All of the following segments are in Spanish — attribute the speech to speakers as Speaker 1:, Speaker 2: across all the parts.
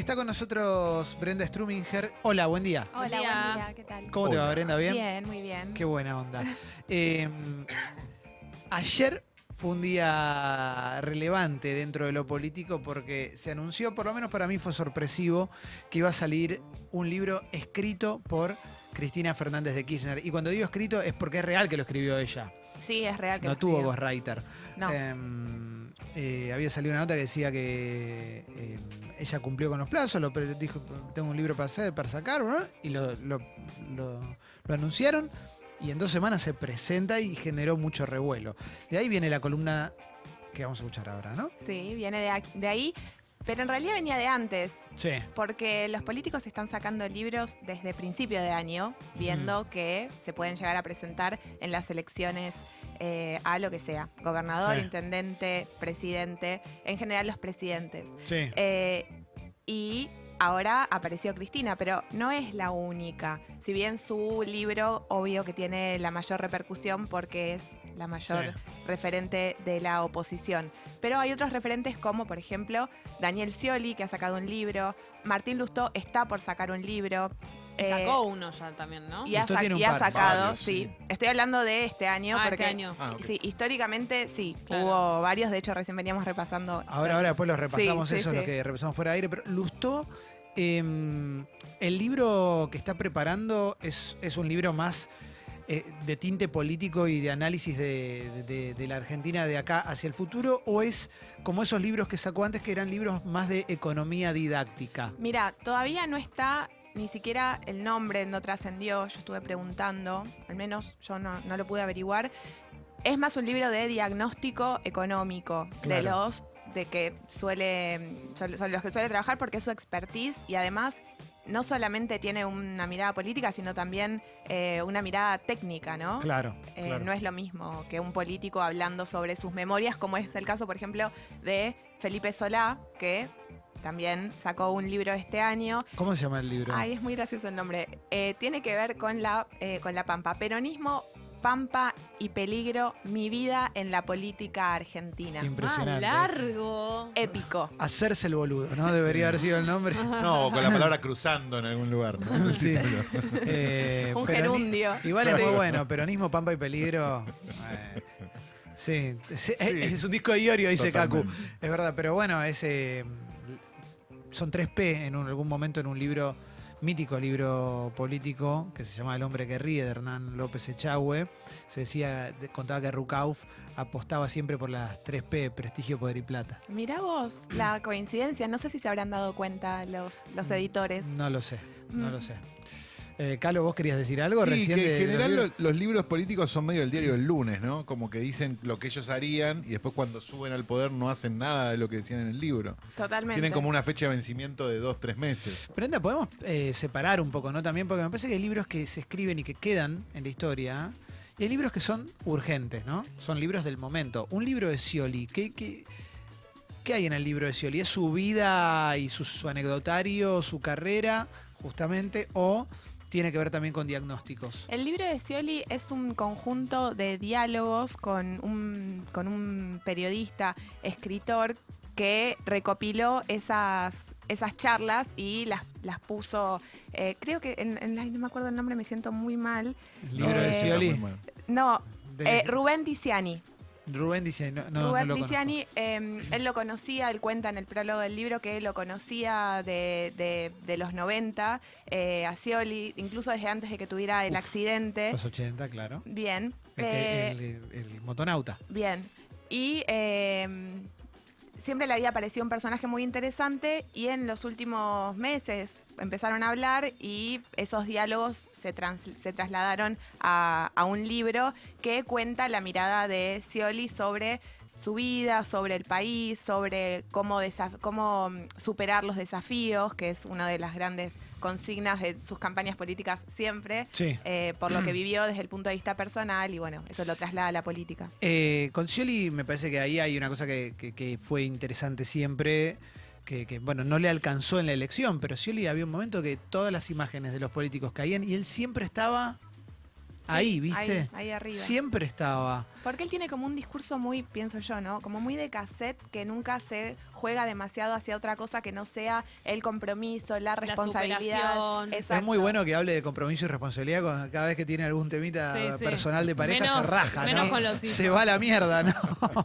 Speaker 1: Está con nosotros Brenda Struminger. Hola, buen día.
Speaker 2: Hola,
Speaker 3: Buen día.
Speaker 2: buen día, ¿qué tal?
Speaker 1: ¿Cómo te va. Brenda? ¿Bien?
Speaker 2: Bien, muy bien.
Speaker 1: Qué buena onda. Eh, ayer fue un día relevante dentro de lo político porque se anunció, por lo menos para mí fue sorpresivo, que iba a salir un libro escrito por Cristina Fernández de Kirchner. Y cuando digo escrito es porque es real que lo escribió ella.
Speaker 2: Sí, es real que
Speaker 1: No tuvo ghostwriter.
Speaker 2: No.
Speaker 1: Em, eh, había salido una nota que decía que em, ella cumplió con los plazos, lo, pero dijo, tengo un libro para, hacer, para sacar, ¿no? y lo, lo- lo- lo anunciaron, y en dos semanas se presenta y generó mucho revuelo. De ahí viene la columna que vamos a escuchar ahora, ¿no?
Speaker 2: Sí, viene de ahí, pero en realidad venía de antes,
Speaker 1: Sí.
Speaker 2: porque los políticos están sacando libros desde principio de año, viendo que se pueden llegar a presentar en las elecciones eh, a lo que sea, gobernador,
Speaker 1: Sí.
Speaker 2: intendente, presidente, en general los presidentes.
Speaker 1: Sí.
Speaker 2: Eh, y ahora apareció Cristina, pero no es la única. Si bien su libro, obvio que tiene la mayor repercusión porque es la mayor
Speaker 1: Sí.
Speaker 2: referente de la oposición. Pero hay otros referentes como, por ejemplo, Daniel Scioli, que ha sacado un libro. Martín Lustó está por sacar un libro.
Speaker 3: Y
Speaker 2: Eh,
Speaker 3: Sacó uno ya también, ¿no?
Speaker 2: y ha, sa- y sacado,
Speaker 4: Varios,
Speaker 2: sí.
Speaker 4: sí.
Speaker 2: Estoy hablando de este año
Speaker 3: Ah,
Speaker 2: porque
Speaker 3: este año.
Speaker 4: Ah,
Speaker 2: sí, históricamente sí,
Speaker 3: Claro.
Speaker 2: hubo varios, de hecho recién veníamos repasando.
Speaker 1: Ahora, ahora después los repasamos,
Speaker 2: Sí,
Speaker 1: eso es lo
Speaker 2: sí.
Speaker 1: que repasamos fuera de aire, pero Lustó, em, el libro que está preparando es, es un libro más eh, de tinte político y de análisis de, de- de la Argentina de acá hacia el futuro, o es como esos libros que sacó antes que eran libros más de economía didáctica.
Speaker 2: Mira, todavía no está ni siquiera el nombre, no trascendió, yo estuve preguntando, al menos yo no, no lo pude averiguar. Es más un libro de diagnóstico económico de los de que suele, son, son los que suele trabajar porque es su expertise y además no solamente tiene una mirada política, sino también eh, una mirada técnica, ¿no?
Speaker 1: Claro,
Speaker 2: Eh,
Speaker 1: claro.
Speaker 2: No es lo mismo que un político hablando sobre sus memorias, como es el caso, por ejemplo, de Felipe Solá, que también sacó un libro este año.
Speaker 1: ¿Cómo se llama el libro?
Speaker 2: Ay, es muy gracioso el nombre. Eh, tiene que ver con la, con la Pampa. Peronismo, Pampa y peligro, mi vida en la política argentina.
Speaker 1: Impresionante.
Speaker 3: Ah, largo.
Speaker 2: Épico.
Speaker 1: Hacerse el boludo, ¿no? Debería haber sido el nombre.
Speaker 4: No, con la palabra cruzando en algún lugar. ¿no?
Speaker 1: Sí. Eh,
Speaker 2: Un gerundio.
Speaker 1: Igual es muy bueno, peronismo, pampa y peligro. eh, sí, sí, es,
Speaker 4: Sí.
Speaker 1: es un disco de Iorio, dice Kaku. Es verdad, pero bueno, es, eh, son 3P en un- algún momento en un libro, mítico libro político, que se llama El hombre que ríe, de Hernán López Echagüe. Se decía, de- contaba que Rukauf apostaba siempre por las 3P, prestigio, poder y plata.
Speaker 2: Mirá vos la coincidencia. No sé si se habrán dado cuenta los, los editores.
Speaker 1: No lo sé, no
Speaker 2: Mm.
Speaker 1: lo sé. Eh, Calo, ¿vos querías decir algo
Speaker 4: Sí,
Speaker 1: recién?
Speaker 4: que en general los, libros políticos son medio el diario del lunes, ¿no? Como que dicen lo que ellos harían y después cuando suben al poder no hacen nada de lo que decían en el libro.
Speaker 2: Totalmente.
Speaker 4: Tienen como una fecha de vencimiento de dos, tres meses.
Speaker 1: Brenda, podemos eh, separar un poco, ¿no? También porque me parece que hay libros que se escriben y que quedan en la historia. Y hay libros que son urgentes, ¿no? Son libros del momento. Un libro de Scioli, ¿qué, qué, qué hay en el libro de Scioli? ¿Es su vida y su, su anecdotario, su carrera, justamente? ¿O tiene que ver también con diagnósticos?
Speaker 2: El libro de Scioli es un conjunto de diálogos con un, con un periodista, escritor, que recopiló esas, esas charlas y las, las puso, eh, creo que, en, en- no me acuerdo el nombre, me siento muy mal.
Speaker 1: El libro de
Speaker 2: Eh,
Speaker 1: Scioli.
Speaker 2: No, eh, Rubén Tiziani.
Speaker 1: Rubén dice, no, no,
Speaker 2: Rubén
Speaker 1: no lo.
Speaker 2: Tiziani, eh, él lo conocía, él cuenta en el prólogo del libro que él lo conocía de, de- de los 90, eh, a Scioli, incluso desde antes de que tuviera el
Speaker 1: Uf,
Speaker 2: accidente.
Speaker 1: Los 80, claro.
Speaker 2: Bien.
Speaker 1: El,
Speaker 2: eh,
Speaker 1: el- el motonauta.
Speaker 2: Bien. Y eh, siempre le había parecido un personaje muy interesante y en los últimos meses empezaron a hablar y esos diálogos se, trans- se trasladaron a, a un libro que cuenta la mirada de Scioli sobre su vida, sobre el país, sobre cómo, cómo mm, superar los desafíos, que es una de las grandes consignas de sus campañas políticas siempre,
Speaker 1: Sí.
Speaker 2: eh, por lo que vivió desde el punto de vista personal y bueno, eso lo traslada a la política.
Speaker 1: Eh, con Scioli me parece que ahí hay una cosa que, que- que fue interesante siempre, que, que, bueno, no le alcanzó en la elección, pero Scioli había un momento que todas las imágenes de los políticos caían y él siempre estaba ahí, ¿viste?
Speaker 2: Ahí, ahí arriba.
Speaker 1: Siempre estaba.
Speaker 2: Porque él tiene como un discurso muy, pienso yo, ¿no? Como muy de cassette que nunca se juega demasiado hacia otra cosa que no sea el compromiso, la responsabilidad.
Speaker 3: superación.
Speaker 1: Es muy bueno que hable de compromiso y responsabilidad cuando cada vez que tiene algún temita
Speaker 3: Sí, sí.
Speaker 1: personal de pareja
Speaker 3: Menos-
Speaker 1: se raja,
Speaker 3: menos
Speaker 1: ¿no?
Speaker 3: con los
Speaker 1: Se
Speaker 3: hijos.
Speaker 1: va a la mierda, ¿no?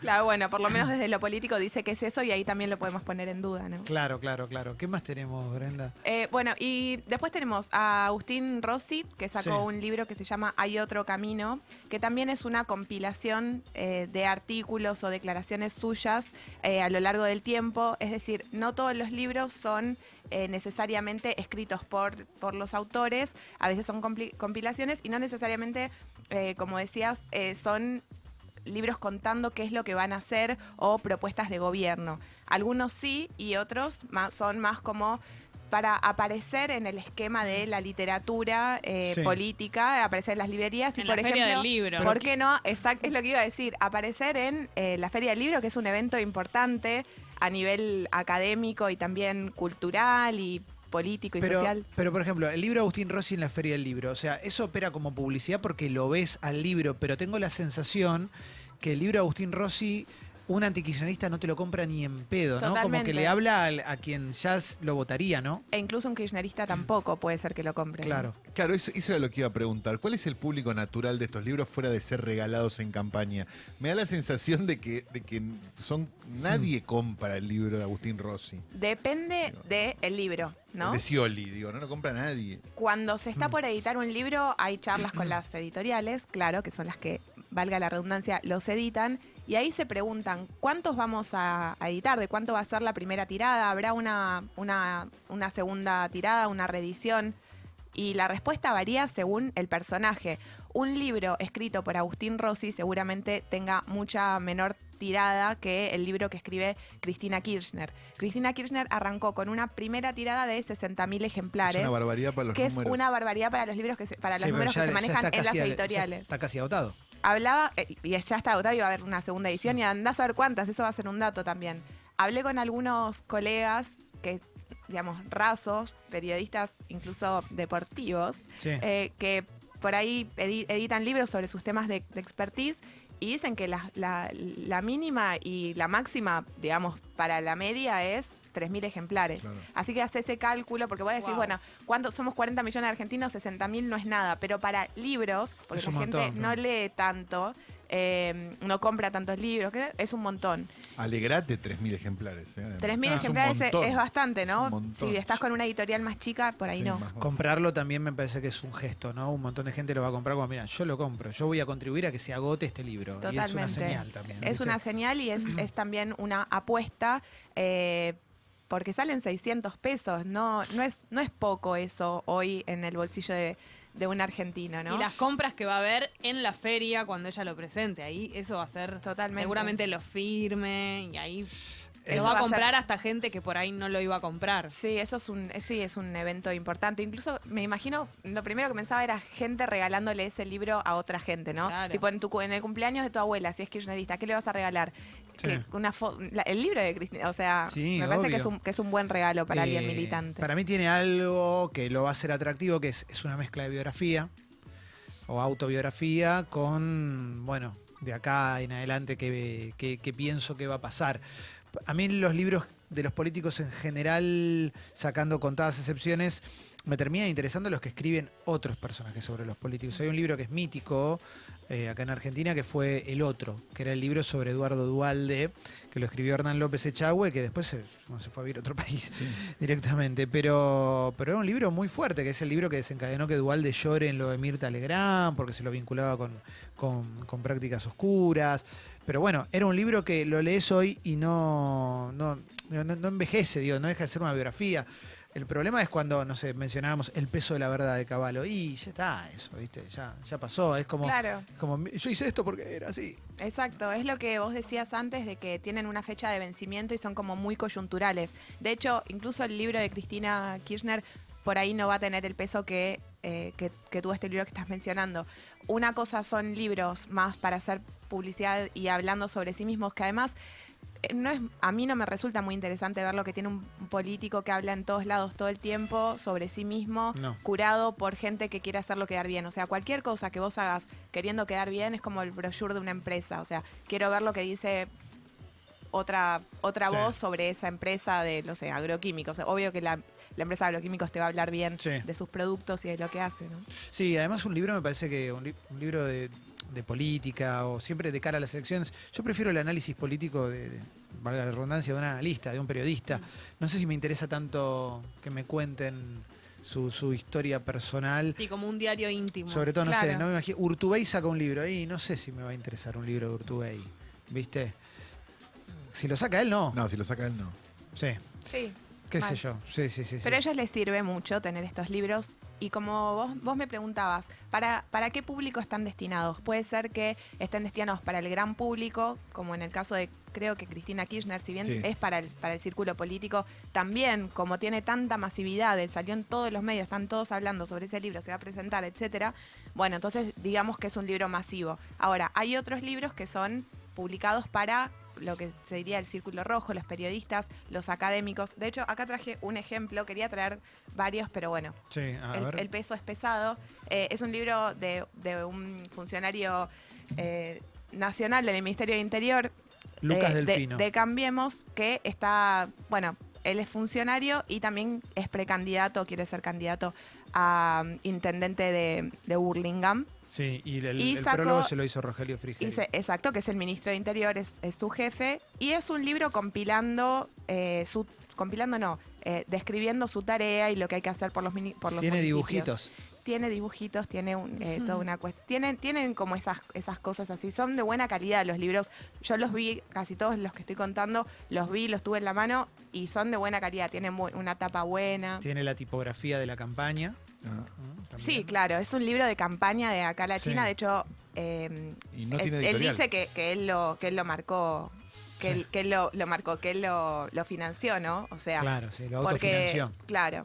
Speaker 2: Claro, bueno, por lo menos desde lo político dice que es eso y ahí también lo podemos poner en duda, ¿no?
Speaker 1: claro, claro, claro. ¿Qué más tenemos, Brenda?
Speaker 2: Eh, bueno, y después tenemos a Agustín Rossi, que sacó
Speaker 1: Sí.
Speaker 2: un libro que se llama Hay otro camino, que también es una compilación eh, de artículos o declaraciones suyas eh, a lo largo del tiempo. Es decir, no todos los libros son eh, necesariamente escritos por, por los autores, a veces son compilaciones y no necesariamente, como decías, son libros contando qué es lo que van a hacer o propuestas de gobierno. Algunos sí y otros son más como para aparecer en el esquema de la literatura eh,
Speaker 1: Sí.
Speaker 2: política, aparecer en las librerías y
Speaker 3: En
Speaker 2: por
Speaker 3: la feria
Speaker 2: ejemplo,
Speaker 3: del libro.
Speaker 2: ¿por qué no? Exact- es lo que iba a decir, aparecer en eh, la Feria del Libro, que es un evento importante a nivel académico y también cultural y político y
Speaker 1: Pero,
Speaker 2: social.
Speaker 1: pero, por ejemplo, el libro de Agustín Rossi en la Feria del Libro, o sea, eso opera como publicidad porque lo ves al libro, pero tengo la sensación que el libro de Agustín Rossi, un antikirchnerista no te lo compra ni en pedo, ¿no? Como que le habla al- a, quien ya s- lo votaría, ¿no?
Speaker 2: E incluso un kirchnerista tampoco puede ser que lo compre. ¿no?
Speaker 1: Claro.
Speaker 4: Claro, eso, eso era lo que iba a preguntar. ¿Cuál es el público natural de estos libros fuera de ser regalados en campaña? Me da la sensación de que, de que son nadie compra el libro de Agustín Rossi.
Speaker 2: Depende del libro, ¿no?
Speaker 4: El de Scioli, digo, no lo compra nadie.
Speaker 2: Cuando se
Speaker 1: Mm.
Speaker 2: está por editar un libro, hay charlas con las editoriales, claro, que son las que, valga la redundancia, los editan. Y ahí se preguntan, ¿cuántos vamos a, a editar? ¿De cuánto va a ser la primera tirada? ¿Habrá una, una, una segunda tirada, una reedición? Y la respuesta varía según el personaje. Un libro escrito por Agustín Rossi seguramente tenga mucha menor tirada que el libro que escribe Cristina Kirchner. Cristina Kirchner arrancó con una primera tirada de 60.000
Speaker 4: Es
Speaker 2: ejemplares
Speaker 4: una barbaridad para los
Speaker 2: que es una barbaridad para los libros que se- para
Speaker 1: Sí,
Speaker 2: los
Speaker 1: pero
Speaker 2: números
Speaker 1: ya-
Speaker 2: que se manejan en las editoriales.
Speaker 1: Está casi agotado.
Speaker 2: Hablaba, eh, y ya está agotado y va a haber una segunda edición y andás a ver cuántas, eso va a ser un dato también. Hablé con algunos colegas que, digamos, rasos, periodistas incluso deportivos,
Speaker 1: Sí.
Speaker 2: eh, que por ahí edi- editan libros sobre sus temas de, de expertise y dicen que la, la- la mínima y la máxima, digamos, para la media es 3.000 ejemplares.
Speaker 4: Claro.
Speaker 2: Así que hace ese cálculo, porque voy a decir,
Speaker 3: Wow.
Speaker 2: bueno, ¿cuántos somos 40 millones de argentinos? 60.000 no es nada, pero para libros, porque
Speaker 1: Es
Speaker 2: la gente
Speaker 1: montón,
Speaker 2: no
Speaker 1: ¿no?
Speaker 2: lee tanto, eh, no compra tantos libros, que es un montón.
Speaker 4: Alegrate 3.000 ejemplares. ¿eh?
Speaker 2: 3.000
Speaker 4: Es un
Speaker 2: ejemplares es, bastante, ¿no? Si estás con una editorial más chica, por ahí
Speaker 4: Sí,
Speaker 2: no.
Speaker 1: Comprarlo también me parece que es un gesto, ¿no? Un montón de gente lo va a comprar como, mira, yo lo compro, yo voy a contribuir a que se agote este libro. Y es una
Speaker 2: Totalmente.
Speaker 1: señal también.
Speaker 2: Es una señal y es, es también una apuesta. eh, porque salen 600 pesos, no, no, es, no es poco eso hoy en el bolsillo de, de un argentino, ¿no?
Speaker 3: Y las compras que va a haber en la feria cuando ella lo presente. Ahí eso va a ser.
Speaker 2: Totalmente.
Speaker 3: Seguramente lo firme y ahí lo va a comprar hasta gente que por ahí no lo iba a comprar.
Speaker 2: Sí, eso es un, eh, sí, es un evento importante. Incluso me imagino, lo primero que pensaba era gente regalándole ese libro a otra gente, ¿no?
Speaker 3: Claro.
Speaker 2: Tipo en, tu, cu- en el cumpleaños de tu abuela, si es kirchnerista, ¿qué le vas a regalar?
Speaker 1: Sí.
Speaker 2: Que una fo- la- el libro de Cristina, o sea,
Speaker 1: Sí,
Speaker 2: me parece que es, un, que es un buen regalo para alguien
Speaker 1: Eh,
Speaker 2: militante.
Speaker 1: Para mí tiene algo que lo va a hacer atractivo, que es, es una mezcla de biografía o autobiografía con, bueno, de acá en adelante que, que- que pienso que va a pasar. A mí los libros de los políticos en general, sacando contadas excepciones, me terminan interesando los que escriben otros personajes sobre los políticos. Hay un libro que es mítico eh, acá en Argentina que fue El Otro, que era el libro sobre Eduardo Dualde, que lo escribió Hernán López Echagüe, que después se, bueno, se fue a vivir a otro país directamente. Pero, pero era un libro muy fuerte, que es el libro que desencadenó que Dualde llore en lo de Mirta Legrand, porque se lo vinculaba con, con, con prácticas oscuras. Pero bueno, era un libro que lo lees hoy y no, no, no, no envejece, digo, no deja de ser una biografía. El problema es cuando, no sé, mencionábamos el peso de la verdad de Caballo. Y ya está eso, ¿viste? Ya, ya pasó. Es como,
Speaker 2: Claro.
Speaker 1: como, yo hice esto porque era así.
Speaker 2: Exacto, es lo que vos decías antes de que tienen una fecha de vencimiento y son como muy coyunturales. De hecho, incluso el libro de Cristina Kirchner por ahí no va a tener el peso que, eh, que, que tuvo este libro que estás mencionando. Una cosa son libros más para hacer publicidad y hablando sobre sí mismos, que además no es, a mí no me resulta muy interesante ver lo que tiene un político que habla en todos lados todo el tiempo sobre sí mismo,
Speaker 1: No.
Speaker 2: curado por gente que quiere hacerlo quedar bien. O sea, cualquier cosa que vos hagas queriendo quedar bien es como el brochure de una empresa. O sea, quiero ver lo que dice otra, otra
Speaker 1: Sí.
Speaker 2: voz sobre esa empresa de, no sé, agroquímicos. Obvio que la, la empresa de agroquímicos te va a hablar bien
Speaker 1: Sí.
Speaker 2: de sus productos y de lo que hace, ¿no?
Speaker 1: Sí, además un libro me parece que un, li- un libro de, de política o siempre de cara a las elecciones. Yo prefiero el análisis político de, de- valga la redundancia, de un analista, de un periodista. No sé si me interesa tanto que me cuenten su, su historia personal.
Speaker 3: Sí, como un diario íntimo.
Speaker 1: Sobre todo, no sé, no me imagino. Urtubey saca un libro y no sé si me va a interesar un libro de Urtubey. ¿Viste? Si lo saca él, no.
Speaker 4: No, si lo saca él, no.
Speaker 1: Sí,
Speaker 2: Sí.
Speaker 1: qué
Speaker 2: Mal.
Speaker 1: sé yo. Sí, sí, sí. sí.
Speaker 2: Pero a ellos les sirve mucho tener estos libros. Y como vos, vos me preguntabas, ¿para, ¿para qué público están destinados? Puede ser que estén destinados para el gran público, como en el caso de, creo que Cristina Kirchner, si bien
Speaker 4: Sí.
Speaker 2: es para el, para el círculo político, también como tiene tanta masividad, salió en todos los medios, están todos hablando sobre ese libro, se va a presentar, etcétera. Bueno, entonces digamos que es un libro masivo. Ahora, hay otros libros que son publicados para lo que se diría el círculo rojo, los periodistas, los académicos. De hecho, acá traje un ejemplo, quería traer varios, pero bueno,
Speaker 1: Sí, a
Speaker 2: el,
Speaker 1: ver.
Speaker 2: el peso es pesado. Eh, es un libro de, de un funcionario eh, nacional del Ministerio de Interior,
Speaker 1: Lucas
Speaker 2: eh, de-
Speaker 1: Delfino.
Speaker 2: De, Cambiemos, que está, bueno, él es funcionario y también es precandidato, quiere ser candidato a um, intendente de, de Burlingame.
Speaker 1: Sí, y el,
Speaker 2: y
Speaker 1: el
Speaker 2: sacó-
Speaker 1: prólogo se lo hizo Rogelio Frigerio.
Speaker 2: Se- exacto, que es el ministro de Interior, es, es su jefe. Y es un libro compilando eh, su. Compilando no, eh, describiendo su tarea y lo que hay que hacer por los, mini- por los
Speaker 1: Tiene
Speaker 2: municipios.
Speaker 1: dibujitos.
Speaker 2: Tiene dibujitos, tiene un, eh, toda una cuestión. Tienen, tienen como esas, esas cosas así. Son de buena calidad los libros. Yo los vi, casi todos los que estoy contando, los vi, los tuve en la mano y son de buena calidad. Tienen bu- una tapa buena.
Speaker 1: Tiene la tipografía de la campaña.
Speaker 4: Ah,
Speaker 1: ¿no?
Speaker 2: Sí, claro, es un libro de campaña de acá a la
Speaker 1: Sí.
Speaker 2: China. De hecho, eh,
Speaker 4: Y no
Speaker 2: él, dice que, que él lo, que él lo marcó, que,
Speaker 1: Sí.
Speaker 2: él, que él lo, lo marcó, que él lo, lo financió, ¿no? O sea,
Speaker 1: Claro, sí, lo
Speaker 2: porque,
Speaker 1: autofinanció.
Speaker 2: claro,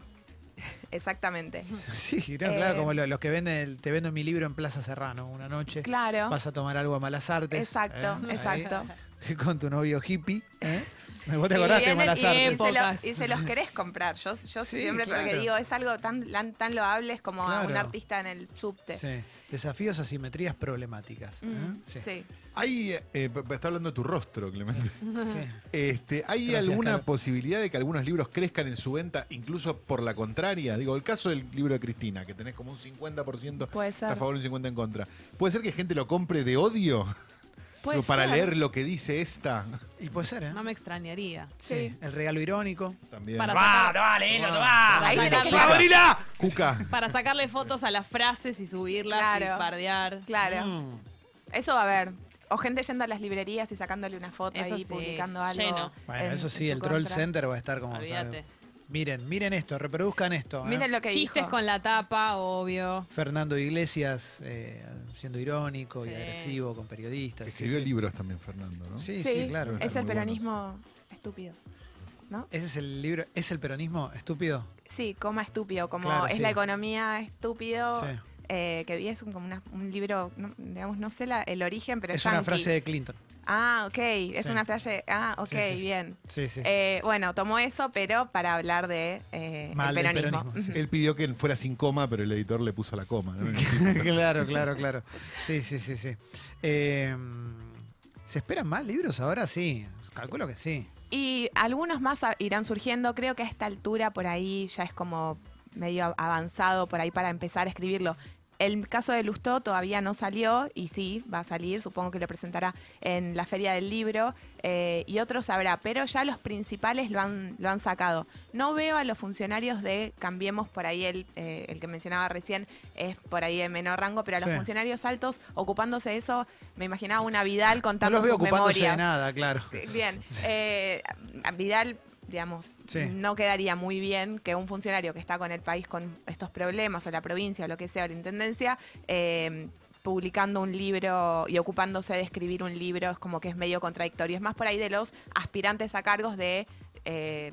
Speaker 2: exactamente.
Speaker 1: Sí, no,
Speaker 2: Eh,
Speaker 1: claro, como lo- los que venden, el- te vendo mi libro en Plaza Serrano una noche.
Speaker 2: Claro,
Speaker 1: Vas a tomar algo a Malas Artes.
Speaker 2: exacto,
Speaker 1: ¿eh? Ahí,
Speaker 2: exacto.
Speaker 1: con tu novio hippie. ¿eh? ¿Vos te de Malas
Speaker 2: y-
Speaker 1: Artes?
Speaker 2: Y, se lo-
Speaker 3: Épocas.
Speaker 2: y se los querés comprar. Yo, yo
Speaker 1: Sí,
Speaker 2: siempre, porque
Speaker 1: claro.
Speaker 2: digo, es algo tan, tan, loable es como a un artista en el subte.
Speaker 1: Sí. Desafíos a simetrías problemáticas. ¿eh? Sí.
Speaker 2: sí.
Speaker 4: Hay, eh, está hablando de tu rostro, Clemente.
Speaker 1: Sí.
Speaker 4: Este, ¿Hay
Speaker 1: Gracias,
Speaker 4: alguna posibilidad de que algunos libros crezcan en su venta, incluso por la contraria? Digo, el caso del libro de Cristina, que tenés como un 50%
Speaker 2: Puede
Speaker 4: a favor y un 50% en contra. ¿Puede ser que gente lo compre de odio?
Speaker 2: Puede
Speaker 4: Digo, para
Speaker 2: ser.
Speaker 4: leer lo que dice esta.
Speaker 1: Y puede ser, ¿eh?
Speaker 3: No me extrañaría.
Speaker 1: Sí.
Speaker 2: Sí.
Speaker 1: El regalo irónico.
Speaker 4: También.
Speaker 3: Para
Speaker 1: ¡Va,
Speaker 3: sacar-
Speaker 1: dale, lo
Speaker 4: Ah,
Speaker 1: va!
Speaker 2: Ahí
Speaker 3: tenés que!
Speaker 4: Cuca.
Speaker 3: Para sacarle fotos a las frases y subirlas
Speaker 2: Claro.
Speaker 3: y bardear.
Speaker 2: Claro.
Speaker 1: Mm.
Speaker 2: Eso va a haber. O gente yendo a las librerías y sacándole una foto
Speaker 3: Eso
Speaker 2: ahí,
Speaker 3: sí,
Speaker 2: publicando algo.
Speaker 3: lleno.
Speaker 1: Bueno,
Speaker 2: en-
Speaker 1: eso sí,
Speaker 2: su
Speaker 1: el Troll
Speaker 2: contra.
Speaker 1: Center va a estar como.
Speaker 3: Olvídate.
Speaker 1: ¿sabes? Miren, miren esto, reproduzcan esto. ¿eh?
Speaker 2: Miren lo que
Speaker 3: Chistes
Speaker 2: dijo.
Speaker 3: con la tapa, obvio.
Speaker 1: Fernando Iglesias eh, siendo irónico y
Speaker 3: Sí.
Speaker 1: agresivo con periodistas.
Speaker 4: Escribió
Speaker 1: sí,
Speaker 4: libros también, Fernando, ¿no?
Speaker 1: Sí,
Speaker 2: Sí,
Speaker 1: sí, claro.
Speaker 2: Es el
Speaker 4: muy
Speaker 2: peronismo estúpido. ¿No?
Speaker 1: Ese es el libro, ¿es el peronismo estúpido?
Speaker 2: Sí, coma estúpido, como
Speaker 1: Claro,
Speaker 2: es
Speaker 1: sí.
Speaker 2: la economía estúpido,
Speaker 1: Sí.
Speaker 2: eh, que vi es un- como una- un libro, no, digamos, no sé la- el origen, pero
Speaker 1: Es una frase de Clinton.
Speaker 2: Ah, ok, es
Speaker 1: Sí.
Speaker 2: una frase, ah, ok,
Speaker 1: Sí, sí.
Speaker 2: bien.
Speaker 1: Sí, sí.
Speaker 2: Eh, bueno, tomó eso, pero para hablar de eh, el
Speaker 1: Mal
Speaker 2: peronismo.
Speaker 4: Él pidió que fuera sin coma, pero el editor le puso la coma. ¿no?
Speaker 1: claro, claro, claro. Sí, sí, sí, sí. Eh, ¿Se esperan más libros ahora? Sí, calculo que sí.
Speaker 2: Y algunos más irán surgiendo. Creo que a esta altura por ahí ya es como medio avanzado por ahí para empezar a escribirlo. El caso de Lustó todavía no salió y sí, va a salir, supongo que lo presentará en la Feria del Libro eh, y otros habrá, pero ya los principales lo han, lo han sacado. No veo a los funcionarios de Cambiemos por ahí, el, eh, el que mencionaba recién es por ahí de menor rango, pero a los
Speaker 1: Sí.
Speaker 2: funcionarios altos ocupándose de eso, me imaginaba una Vidal
Speaker 1: No
Speaker 2: contando
Speaker 1: los veo
Speaker 2: sus
Speaker 1: ocupándose
Speaker 2: memorias.
Speaker 1: de nada, claro.
Speaker 2: Bien, eh, Vidal, digamos,
Speaker 1: Sí.
Speaker 2: no quedaría muy bien que un funcionario que está con el país con estos problemas, o la provincia, o lo que sea, o la intendencia, eh, publicando un libro y ocupándose de escribir un libro, es como que es medio contradictorio. Es más por ahí de los aspirantes a cargos de... eh,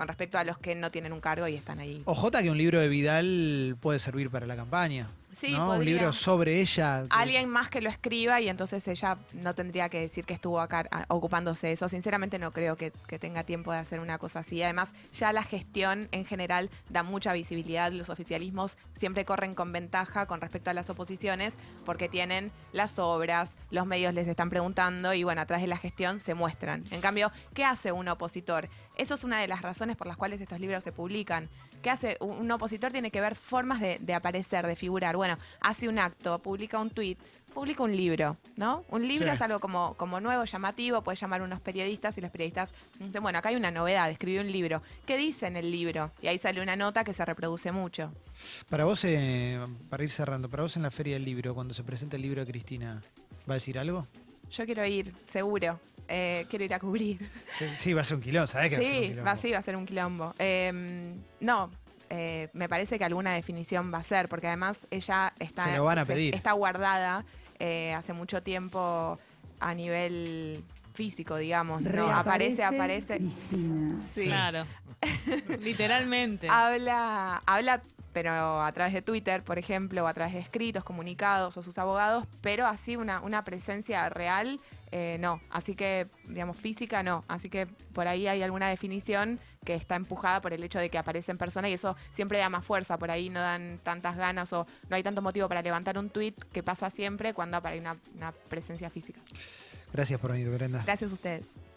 Speaker 2: con respecto a los que no tienen un cargo y están ahí.
Speaker 1: Ojota que un libro de Vidal puede servir para la campaña.
Speaker 2: Sí,
Speaker 1: ¿no? Un libro sobre ella.
Speaker 2: Alguien más que lo escriba y entonces ella no tendría que decir que estuvo acá a- ocupándose de eso. Sinceramente no creo que, que tenga tiempo de hacer una cosa así. Además, ya la gestión en general da mucha visibilidad. Los oficialismos siempre corren con ventaja con respecto a las oposiciones porque tienen las obras, los medios les están preguntando y bueno, atrás de la gestión se muestran. En cambio, ¿qué hace un opositor? Eso es una de las razones por las cuales estos libros se publican. ¿Qué hace? Un opositor tiene que ver formas de, de aparecer, de figurar. Bueno, hace un acto, publica un tweet, publica un libro, ¿no? Un libro
Speaker 1: Sí.
Speaker 2: es algo como, como nuevo, llamativo, puede llamar a unos periodistas y los periodistas dicen, bueno, acá hay una novedad, escribí un libro. ¿Qué dice en el libro? Y ahí sale una nota que se reproduce mucho.
Speaker 1: Para vos, eh, para ir cerrando, para vos en la Feria del Libro, cuando se presenta el libro de Cristina, ¿va a decir algo?
Speaker 2: Yo quiero ir, seguro. Eh, quiero ir a cubrir.
Speaker 1: Sí, va a ser un quilombo, ¿sabés que va a ser un
Speaker 2: Sí,
Speaker 1: quilombo?
Speaker 2: va, sí, va a ser un quilombo. Eh, no, eh, me parece que alguna definición va a ser, porque además ella está,
Speaker 1: Se lo van a pedir.
Speaker 2: está guardada eh, hace mucho tiempo a nivel físico, digamos. No, aparece, aparece.
Speaker 5: Cristina.
Speaker 2: Sí.
Speaker 3: Claro. Literalmente.
Speaker 2: Habla, habla, pero a través de Twitter, por ejemplo, o a través de escritos, comunicados o sus abogados, pero así una, una presencia real, eh, no. Así que, digamos, física no. Así que por ahí hay alguna definición que está empujada por el hecho de que aparece en persona y eso siempre da más fuerza. Por ahí no dan tantas ganas o no hay tanto motivo para levantar un tweet que pasa siempre cuando hay una, una presencia física.
Speaker 1: Gracias por venir, Brenda.
Speaker 2: Gracias a ustedes.